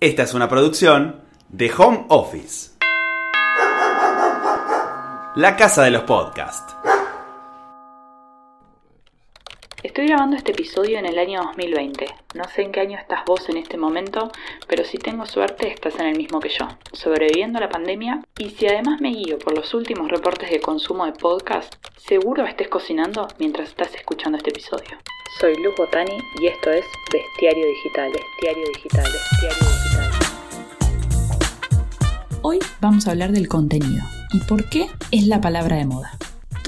Esta es una producción de Home Office. La casa de los podcasts. Estoy grabando este episodio en el año 2020. No sé en qué año estás vos en este momento, pero si tengo suerte estás en el mismo que yo, sobreviviendo a la pandemia. Y si además me guío por los últimos reportes de consumo de podcast, seguro estés cocinando mientras estás escuchando este episodio. Soy Luz Botani y esto es Bestiario Digital, Bestiario Digital, Bestiario Digital. Hoy vamos a hablar del contenido y por qué es la palabra de moda.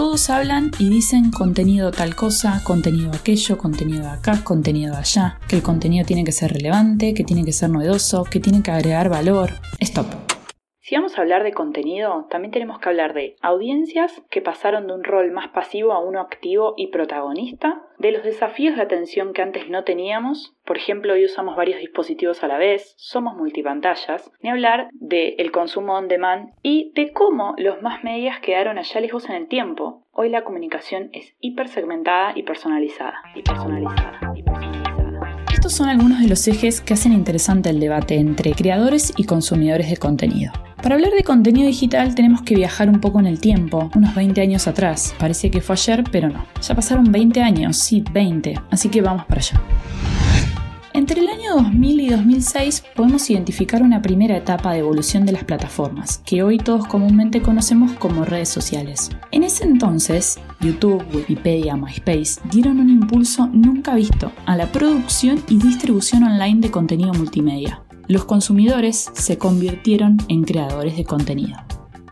Todos hablan y dicen contenido tal cosa, contenido aquello, contenido acá, contenido allá, que el contenido tiene que ser relevante, que tiene que ser novedoso, que tiene que agregar valor. Stop. Si vamos a hablar de contenido, también tenemos que hablar de audiencias que pasaron de un rol más pasivo a uno activo y protagonista, de los desafíos de atención que antes no teníamos, por ejemplo, hoy usamos varios dispositivos a la vez, somos multipantallas, ni hablar del consumo on demand y de cómo los más medias quedaron allá lejos en el tiempo. Hoy la comunicación es hipersegmentada y personalizada. Y personalizada, y personalizada. Estos son algunos de los ejes que hacen interesante el debate entre creadores y consumidores de contenido. Para hablar de contenido digital tenemos que viajar un poco en el tiempo, unos 20 años atrás. Parece que fue ayer, pero no. Ya pasaron 20 años, sí, 20, así que vamos para allá. Entre el año 2000 y 2006 podemos identificar una primera etapa de evolución de las plataformas, que hoy todos comúnmente conocemos como redes sociales. En ese entonces, YouTube, Wikipedia, MySpace dieron un impulso nunca visto a la producción y distribución online de contenido multimedia los consumidores se convirtieron en creadores de contenido.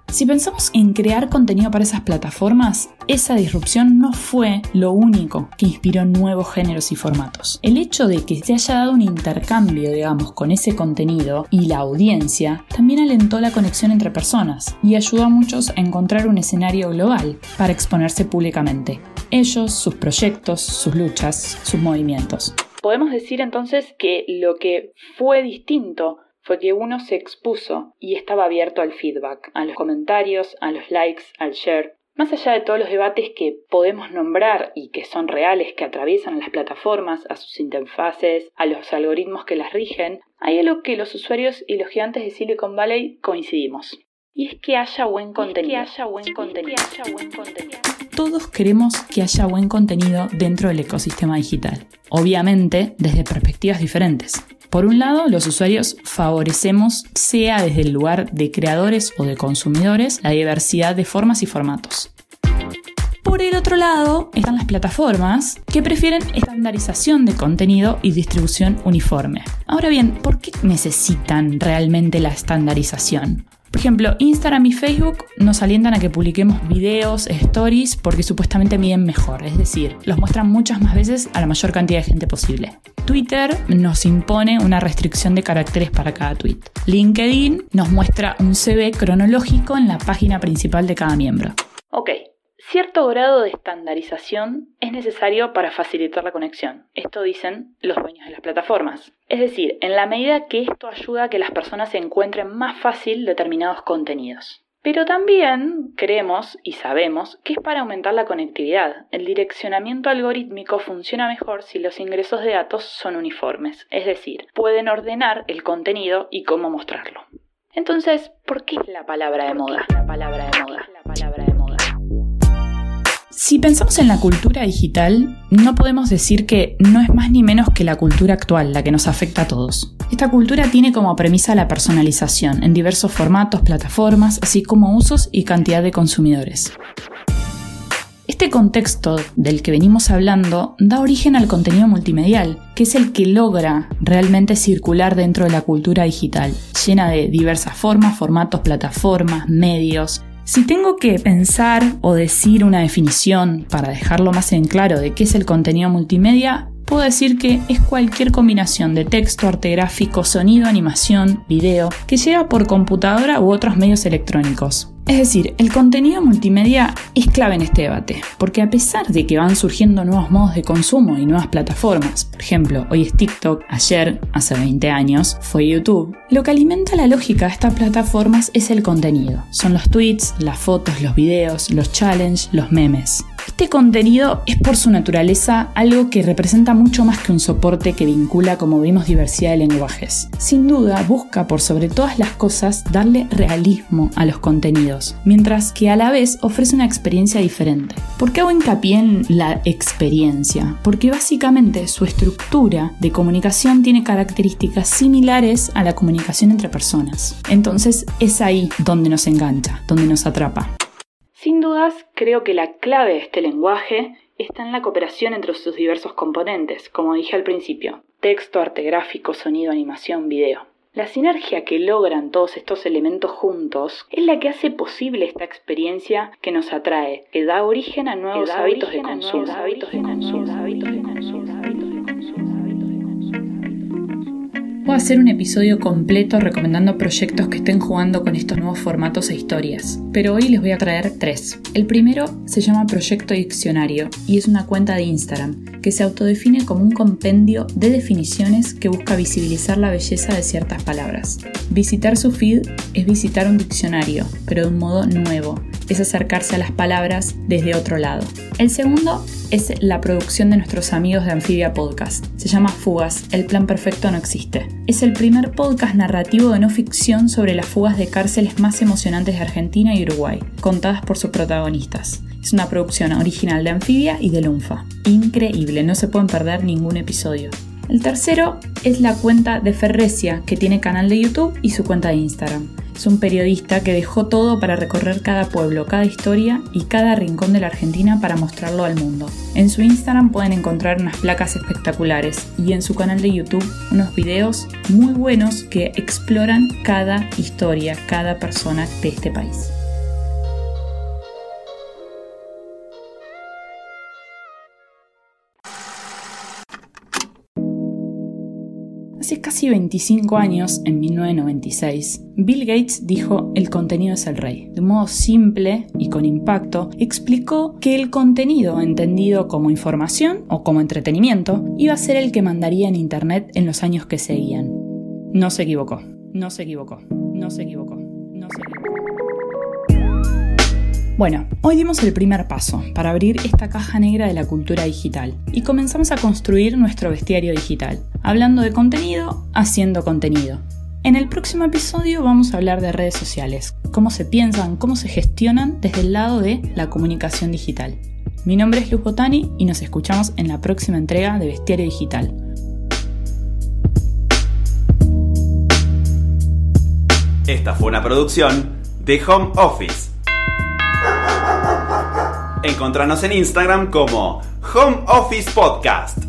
Si pensamos en crear contenido para esas plataformas, esa disrupción no fue lo único que inspiró nuevos géneros y formatos. El hecho de que se haya dado un intercambio, digamos, con ese contenido y la audiencia, también alentó la conexión entre personas y ayudó a muchos a encontrar un escenario global para exponerse públicamente. Ellos, sus proyectos, sus luchas, sus movimientos. Podemos decir entonces que lo que fue distinto fue que uno se expuso y estaba abierto al feedback, a los comentarios, a los likes, al share. Más allá de todos los debates que podemos nombrar y que son reales, que atraviesan a las plataformas, a sus interfaces, a los algoritmos que las rigen, hay algo que los usuarios y los gigantes de Silicon Valley coincidimos. Y es que haya buen contenido. que haya buen contenido. Todos queremos que haya buen contenido dentro del ecosistema digital. Obviamente, desde perspectivas diferentes. Por un lado, los usuarios favorecemos, sea desde el lugar de creadores o de consumidores, la diversidad de formas y formatos. Por el otro lado, están las plataformas que prefieren estandarización de contenido y distribución uniforme. Ahora bien, ¿por qué necesitan realmente la estandarización? Por ejemplo, Instagram y Facebook nos alientan a que publiquemos videos, stories, porque supuestamente miden mejor, es decir, los muestran muchas más veces a la mayor cantidad de gente posible. Twitter nos impone una restricción de caracteres para cada tweet. LinkedIn nos muestra un CV cronológico en la página principal de cada miembro. Ok, Cierto grado de estandarización es necesario para facilitar la conexión. Esto dicen los dueños de las plataformas. Es decir, en la medida que esto ayuda a que las personas encuentren más fácil determinados contenidos. Pero también creemos y sabemos que es para aumentar la conectividad. El direccionamiento algorítmico funciona mejor si los ingresos de datos son uniformes, es decir, pueden ordenar el contenido y cómo mostrarlo. Entonces, ¿por qué la palabra de moda? La palabra de moda. Si pensamos en la cultura digital, no podemos decir que no es más ni menos que la cultura actual la que nos afecta a todos. Esta cultura tiene como premisa la personalización en diversos formatos, plataformas, así como usos y cantidad de consumidores. Este contexto del que venimos hablando da origen al contenido multimedial, que es el que logra realmente circular dentro de la cultura digital, llena de diversas formas, formatos, plataformas, medios, si tengo que pensar o decir una definición para dejarlo más en claro de qué es el contenido multimedia, puedo decir que es cualquier combinación de texto, arte gráfico, sonido, animación, video, que llega por computadora u otros medios electrónicos. Es decir, el contenido multimedia es clave en este debate, porque a pesar de que van surgiendo nuevos modos de consumo y nuevas plataformas, por ejemplo, hoy es TikTok, ayer, hace 20 años, fue YouTube, lo que alimenta la lógica de estas plataformas es el contenido. Son los tweets, las fotos, los videos, los challenges, los memes. Este contenido es por su naturaleza algo que representa mucho más que un soporte que vincula, como vimos, diversidad de lenguajes. Sin duda, busca por sobre todas las cosas darle realismo a los contenidos, mientras que a la vez ofrece una experiencia diferente. ¿Por qué hago hincapié en la experiencia? Porque básicamente su estructura de comunicación tiene características similares a la comunicación entre personas. Entonces es ahí donde nos engancha, donde nos atrapa. Sin dudas, creo que la clave de este lenguaje está en la cooperación entre sus diversos componentes, como dije al principio, texto, arte gráfico, sonido, animación, video. La sinergia que logran todos estos elementos juntos es la que hace posible esta experiencia que nos atrae, que da origen a nuevos hábitos de consumo. Puedo hacer un episodio completo recomendando proyectos que estén jugando con estos nuevos formatos e historias, pero hoy les voy a traer tres. El primero se llama Proyecto Diccionario y es una cuenta de Instagram que se autodefine como un compendio de definiciones que busca visibilizar la belleza de ciertas palabras. Visitar su feed es visitar un diccionario, pero de un modo nuevo, es acercarse a las palabras desde otro lado. El segundo es la producción de nuestros amigos de Amphibia Podcast. Se llama Fugas, el plan perfecto no existe. Es el primer podcast narrativo de no ficción sobre las fugas de cárceles más emocionantes de Argentina y Uruguay, contadas por sus protagonistas. Es una producción original de Amphibia y de Lunfa. Increíble, no se pueden perder ningún episodio. El tercero es la cuenta de Ferrecia, que tiene canal de YouTube y su cuenta de Instagram. Es un periodista que dejó todo para recorrer cada pueblo, cada historia y cada rincón de la Argentina para mostrarlo al mundo. En su Instagram pueden encontrar unas placas espectaculares y en su canal de YouTube unos videos muy buenos que exploran cada historia, cada persona de este país. Hace casi 25 años, en 1996, Bill Gates dijo el contenido es el rey. De modo simple y con impacto, explicó que el contenido entendido como información o como entretenimiento iba a ser el que mandaría en Internet en los años que seguían. No se equivocó, no se equivocó, no se equivocó, no se equivocó. Bueno, hoy dimos el primer paso para abrir esta caja negra de la cultura digital y comenzamos a construir nuestro bestiario digital, hablando de contenido, haciendo contenido. En el próximo episodio vamos a hablar de redes sociales, cómo se piensan, cómo se gestionan desde el lado de la comunicación digital. Mi nombre es Luz Botani y nos escuchamos en la próxima entrega de Bestiario Digital. Esta fue una producción de Home Office Encontranos en Instagram como Home Office Podcast.